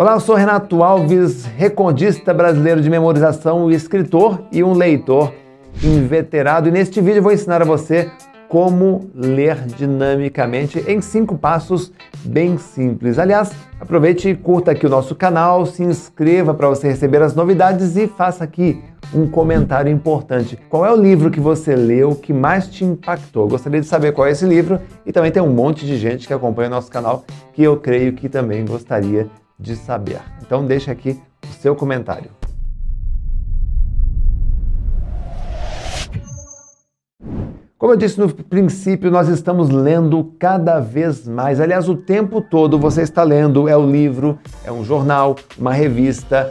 Olá, eu sou Renato Alves, recordista brasileiro de memorização escritor e um leitor inveterado. E neste vídeo eu vou ensinar a você como ler dinamicamente em cinco passos bem simples. Aliás, aproveite e curta aqui o nosso canal, se inscreva para você receber as novidades e faça aqui um comentário importante. Qual é o livro que você leu que mais te impactou? Gostaria de saber qual é esse livro e também tem um monte de gente que acompanha o nosso canal que eu creio que também gostaria de saber. Então deixe aqui o seu comentário. Como eu disse no princípio, nós estamos lendo cada vez mais. Aliás, o tempo todo você está lendo. É o livro, é um jornal, uma revista,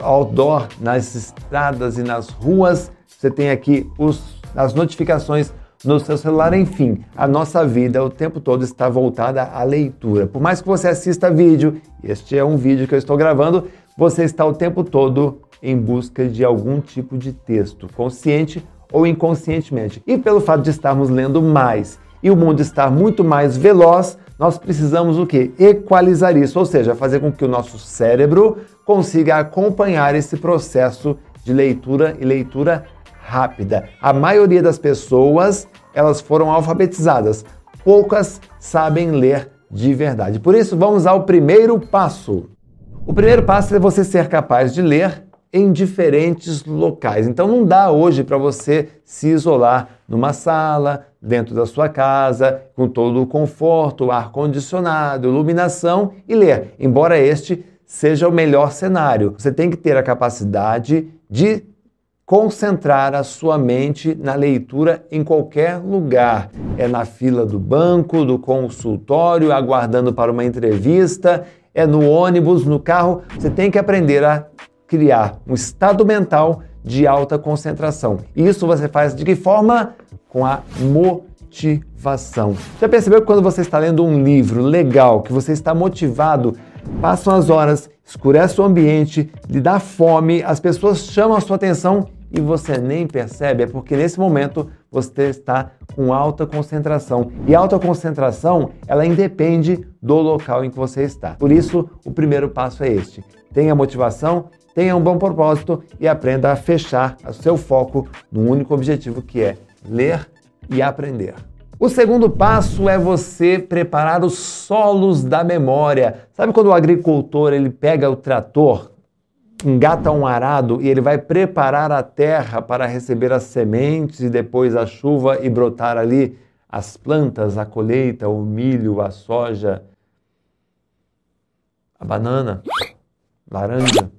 outdoor nas estradas e nas ruas. Você tem aqui os, as notificações no seu celular, enfim, a nossa vida o tempo todo está voltada à leitura. Por mais que você assista vídeo, este é um vídeo que eu estou gravando, você está o tempo todo em busca de algum tipo de texto, consciente ou inconscientemente. E pelo fato de estarmos lendo mais e o mundo estar muito mais veloz, nós precisamos o que? Equalizar isso, ou seja, fazer com que o nosso cérebro consiga acompanhar esse processo de leitura e leitura rápida. A maioria das pessoas, elas foram alfabetizadas. Poucas sabem ler de verdade. Por isso, vamos ao primeiro passo. O primeiro passo é você ser capaz de ler em diferentes locais. Então não dá hoje para você se isolar numa sala, dentro da sua casa, com todo o conforto, ar condicionado, iluminação e ler. Embora este seja o melhor cenário, você tem que ter a capacidade de concentrar a sua mente na leitura em qualquer lugar. É na fila do banco, do consultório, aguardando para uma entrevista, é no ônibus, no carro. Você tem que aprender a criar um estado mental de alta concentração. Isso você faz de que forma? Com a motivação. Já percebeu que quando você está lendo um livro legal, que você está motivado, passam as horas, escurece o ambiente, lhe dá fome, as pessoas chamam a sua atenção e você nem percebe, é porque nesse momento você está com alta concentração. E alta concentração, ela independe do local em que você está. Por isso, o primeiro passo é este. Tenha motivação, tenha um bom propósito e aprenda a fechar o seu foco no único objetivo que é ler e aprender. O segundo passo é você preparar os solos da memória. Sabe quando o agricultor ele pega o trator engata um arado e ele vai preparar a terra para receber as sementes e depois a chuva e brotar ali as plantas, a colheita, o milho, a soja, a banana, laranja.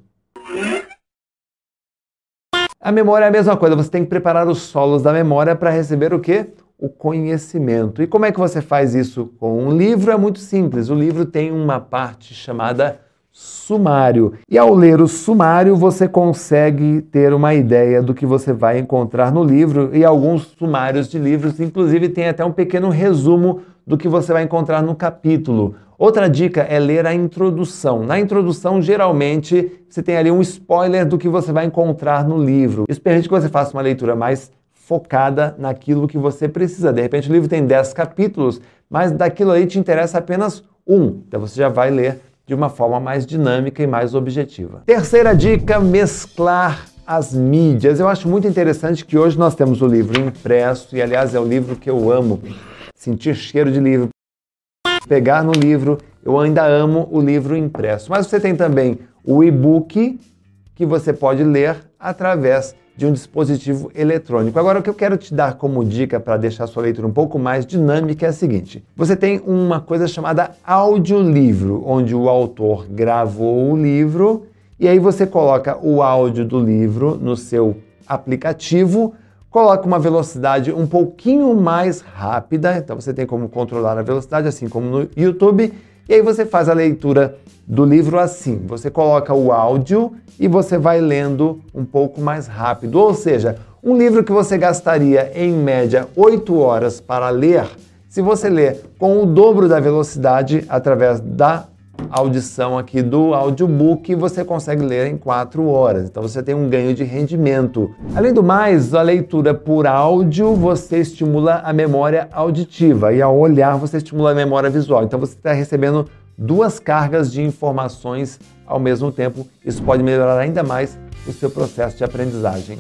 A memória é a mesma coisa, você tem que preparar os solos da memória para receber o quê? O conhecimento. E como é que você faz isso com um livro? É muito simples. O livro tem uma parte chamada sumário. E ao ler o sumário, você consegue ter uma ideia do que você vai encontrar no livro e alguns sumários de livros, inclusive tem até um pequeno resumo do que você vai encontrar no capítulo. Outra dica é ler a introdução. Na introdução, geralmente, você tem ali um spoiler do que você vai encontrar no livro. Isso permite que você faça uma leitura mais focada naquilo que você precisa. De repente, o livro tem 10 capítulos, mas daquilo aí te interessa apenas um. Então, você já vai ler de uma forma mais dinâmica e mais objetiva. Terceira dica: mesclar as mídias. Eu acho muito interessante que hoje nós temos o livro impresso, e aliás é o livro que eu amo. Sentir cheiro de livro, pegar no livro, eu ainda amo o livro impresso. Mas você tem também o e-book que você pode ler através de um dispositivo eletrônico. Agora, o que eu quero te dar como dica para deixar sua leitura um pouco mais dinâmica é a seguinte: você tem uma coisa chamada audiolivro, onde o autor gravou o livro e aí você coloca o áudio do livro no seu aplicativo, coloca uma velocidade um pouquinho mais rápida, então você tem como controlar a velocidade, assim como no YouTube, e aí você faz a leitura do livro assim. Você coloca o áudio e você vai lendo um pouco mais rápido. Ou seja, um livro que você gastaria em média 8 horas para ler, se você ler com o dobro da velocidade através da audição aqui do audiobook, você consegue ler em 4 horas. Então você tem um ganho de rendimento. Além do mais, a leitura por áudio você estimula a memória auditiva e ao olhar você estimula a memória visual. Então você está recebendo duas cargas de informações ao mesmo tempo. Isso pode melhorar ainda mais o seu processo de aprendizagem.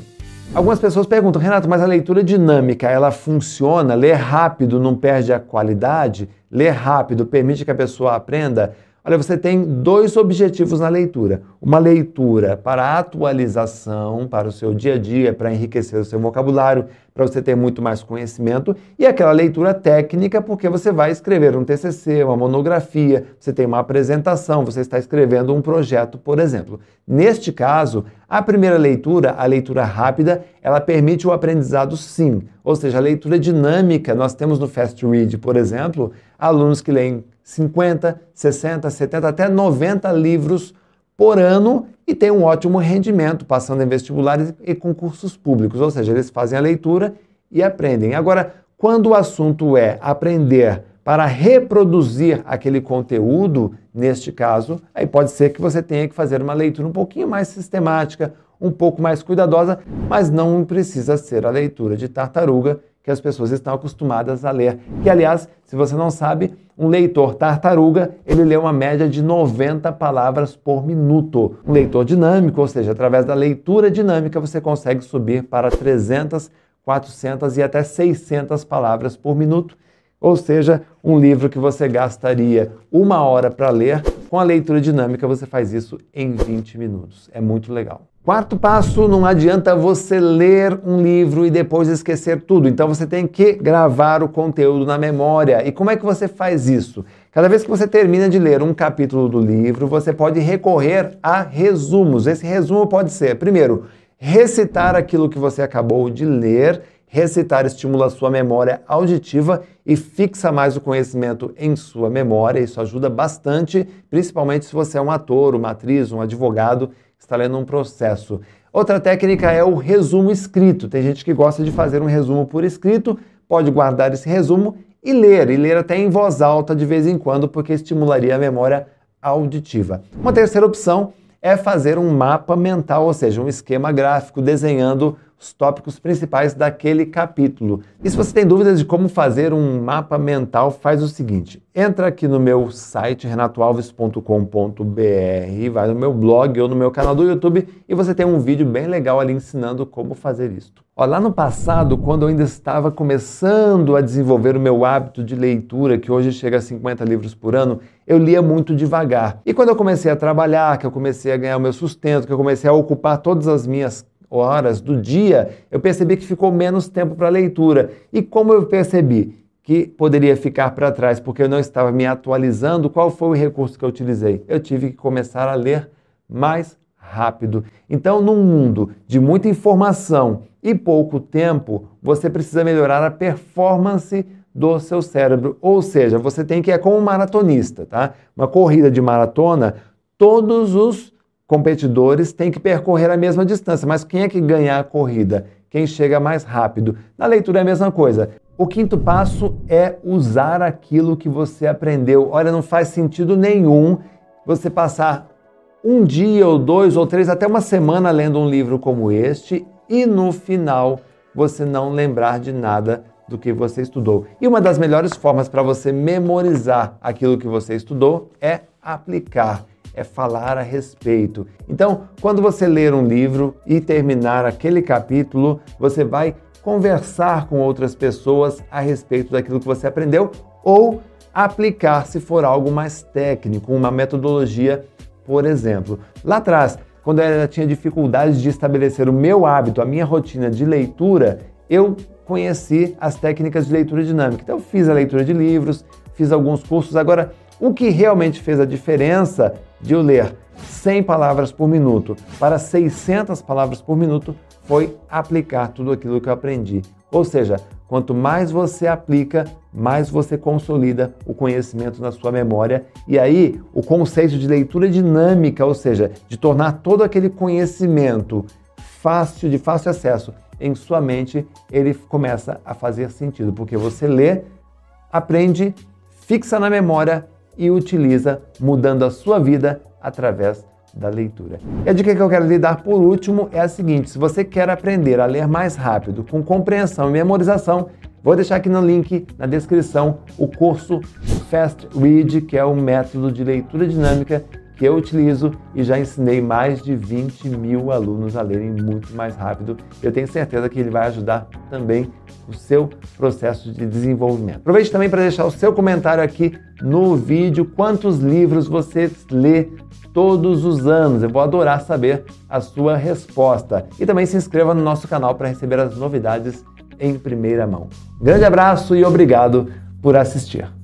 Algumas pessoas perguntam, Renato, mas a leitura dinâmica, ela funciona? Ler rápido não perde a qualidade? Ler rápido permite que a pessoa aprenda? Olha, você tem dois objetivos na leitura. Uma leitura para atualização, para o seu dia a dia, para enriquecer o seu vocabulário, para você ter muito mais conhecimento, e aquela leitura técnica, porque você vai escrever um TCC, uma monografia, você tem uma apresentação, você está escrevendo um projeto, por exemplo. Neste caso, a primeira leitura, a leitura rápida, ela permite o aprendizado sim, ou seja, a leitura dinâmica. Nós temos no Fast Read, por exemplo, alunos que leem 50, 60, 70, até 90 livros por ano e tem um ótimo rendimento passando em vestibulares e concursos públicos, ou seja, eles fazem a leitura e aprendem. Agora, quando o assunto é aprender para reproduzir aquele conteúdo, neste caso, aí pode ser que você tenha que fazer uma leitura um pouquinho mais sistemática, um pouco mais cuidadosa, mas não precisa ser a leitura de tartaruga que as pessoas estão acostumadas a ler. Que, aliás, se você não sabe, um leitor tartaruga, ele lê uma média de 90 palavras por minuto. Um leitor dinâmico, ou seja, através da leitura dinâmica, você consegue subir para 300, 400 e até 600 palavras por minuto. Ou seja, um livro que você gastaria uma hora para ler, com a leitura dinâmica você faz isso em 20 minutos. É muito legal. Quarto passo, não adianta você ler um livro e depois esquecer tudo. Então você tem que gravar o conteúdo na memória. E como é que você faz isso? Cada vez que você termina de ler um capítulo do livro, você pode recorrer a resumos. Esse resumo pode ser, primeiro, recitar aquilo que você acabou de ler. Recitar estimula a sua memória auditiva e fixa mais o conhecimento em sua memória. Isso ajuda bastante, principalmente se você é um ator, uma atriz, um advogado está lendo um processo. Outra técnica é o resumo escrito. Tem gente que gosta de fazer um resumo por escrito, pode guardar esse resumo e ler, e ler até em voz alta de vez em quando, porque estimularia a memória auditiva. Uma terceira opção é fazer um mapa mental, ou seja, um esquema gráfico desenhando os tópicos principais daquele capítulo. E se você tem dúvidas de como fazer um mapa mental, faz o seguinte: entra aqui no meu site renatoalves.com.br, vai no meu blog ou no meu canal do YouTube e você tem um vídeo bem legal ali ensinando como fazer isto. Ó, lá no passado, quando eu ainda estava começando a desenvolver o meu hábito de leitura, que hoje chega a 50 livros por ano, eu lia muito devagar. E quando eu comecei a trabalhar, que eu comecei a ganhar o meu sustento, que eu comecei a ocupar todas as minhas horas do dia, eu percebi que ficou menos tempo para leitura. E como eu percebi que poderia ficar para trás porque eu não estava me atualizando, qual foi o recurso que eu utilizei? Eu tive que começar a ler mais rápido. Então, num mundo de muita informação e pouco tempo, você precisa melhorar a performance do seu cérebro. Ou seja, você tem que é como um maratonista, tá? Uma corrida de maratona, todos os competidores têm que percorrer a mesma distância, mas quem é que ganha a corrida? Quem chega mais rápido? Na leitura é a mesma coisa. O quinto passo é usar aquilo que você aprendeu. Olha, não faz sentido nenhum você passar um dia ou dois ou três, até uma semana lendo um livro como este e no final você não lembrar de nada do que você estudou. E uma das melhores formas para você memorizar aquilo que você estudou é aplicar é falar a respeito. Então, quando você ler um livro e terminar aquele capítulo, você vai conversar com outras pessoas a respeito daquilo que você aprendeu ou aplicar se for algo mais técnico, uma metodologia, por exemplo. Lá atrás, quando eu tinha dificuldades de estabelecer o meu hábito, a minha rotina de leitura, eu conheci as técnicas de leitura dinâmica. Então, eu fiz a leitura de livros, fiz alguns cursos. Agora, o que realmente fez a diferença de eu ler 100 palavras por minuto para 600 palavras por minuto foi aplicar tudo aquilo que eu aprendi. Ou seja, quanto mais você aplica, mais você consolida o conhecimento na sua memória. E aí, o conceito de leitura dinâmica, ou seja, de tornar todo aquele conhecimento fácil, de fácil acesso em sua mente, ele começa a fazer sentido, porque você lê, aprende, fixa na memória e utiliza, mudando a sua vida através da leitura. E a dica que eu quero lhe dar por último é a seguinte: se você quer aprender a ler mais rápido, com compreensão e memorização, vou deixar aqui no link na descrição o curso Fast Read, que é o método de leitura dinâmica que eu utilizo e já ensinei mais de 20 mil alunos a lerem muito mais rápido. Eu tenho certeza que ele vai ajudar também o seu processo de desenvolvimento. Aproveite também para deixar o seu comentário aqui no vídeo. Quantos livros você lê todos os anos? Eu vou adorar saber a sua resposta. E também se inscreva no nosso canal para receber as novidades em primeira mão. Grande abraço e obrigado por assistir.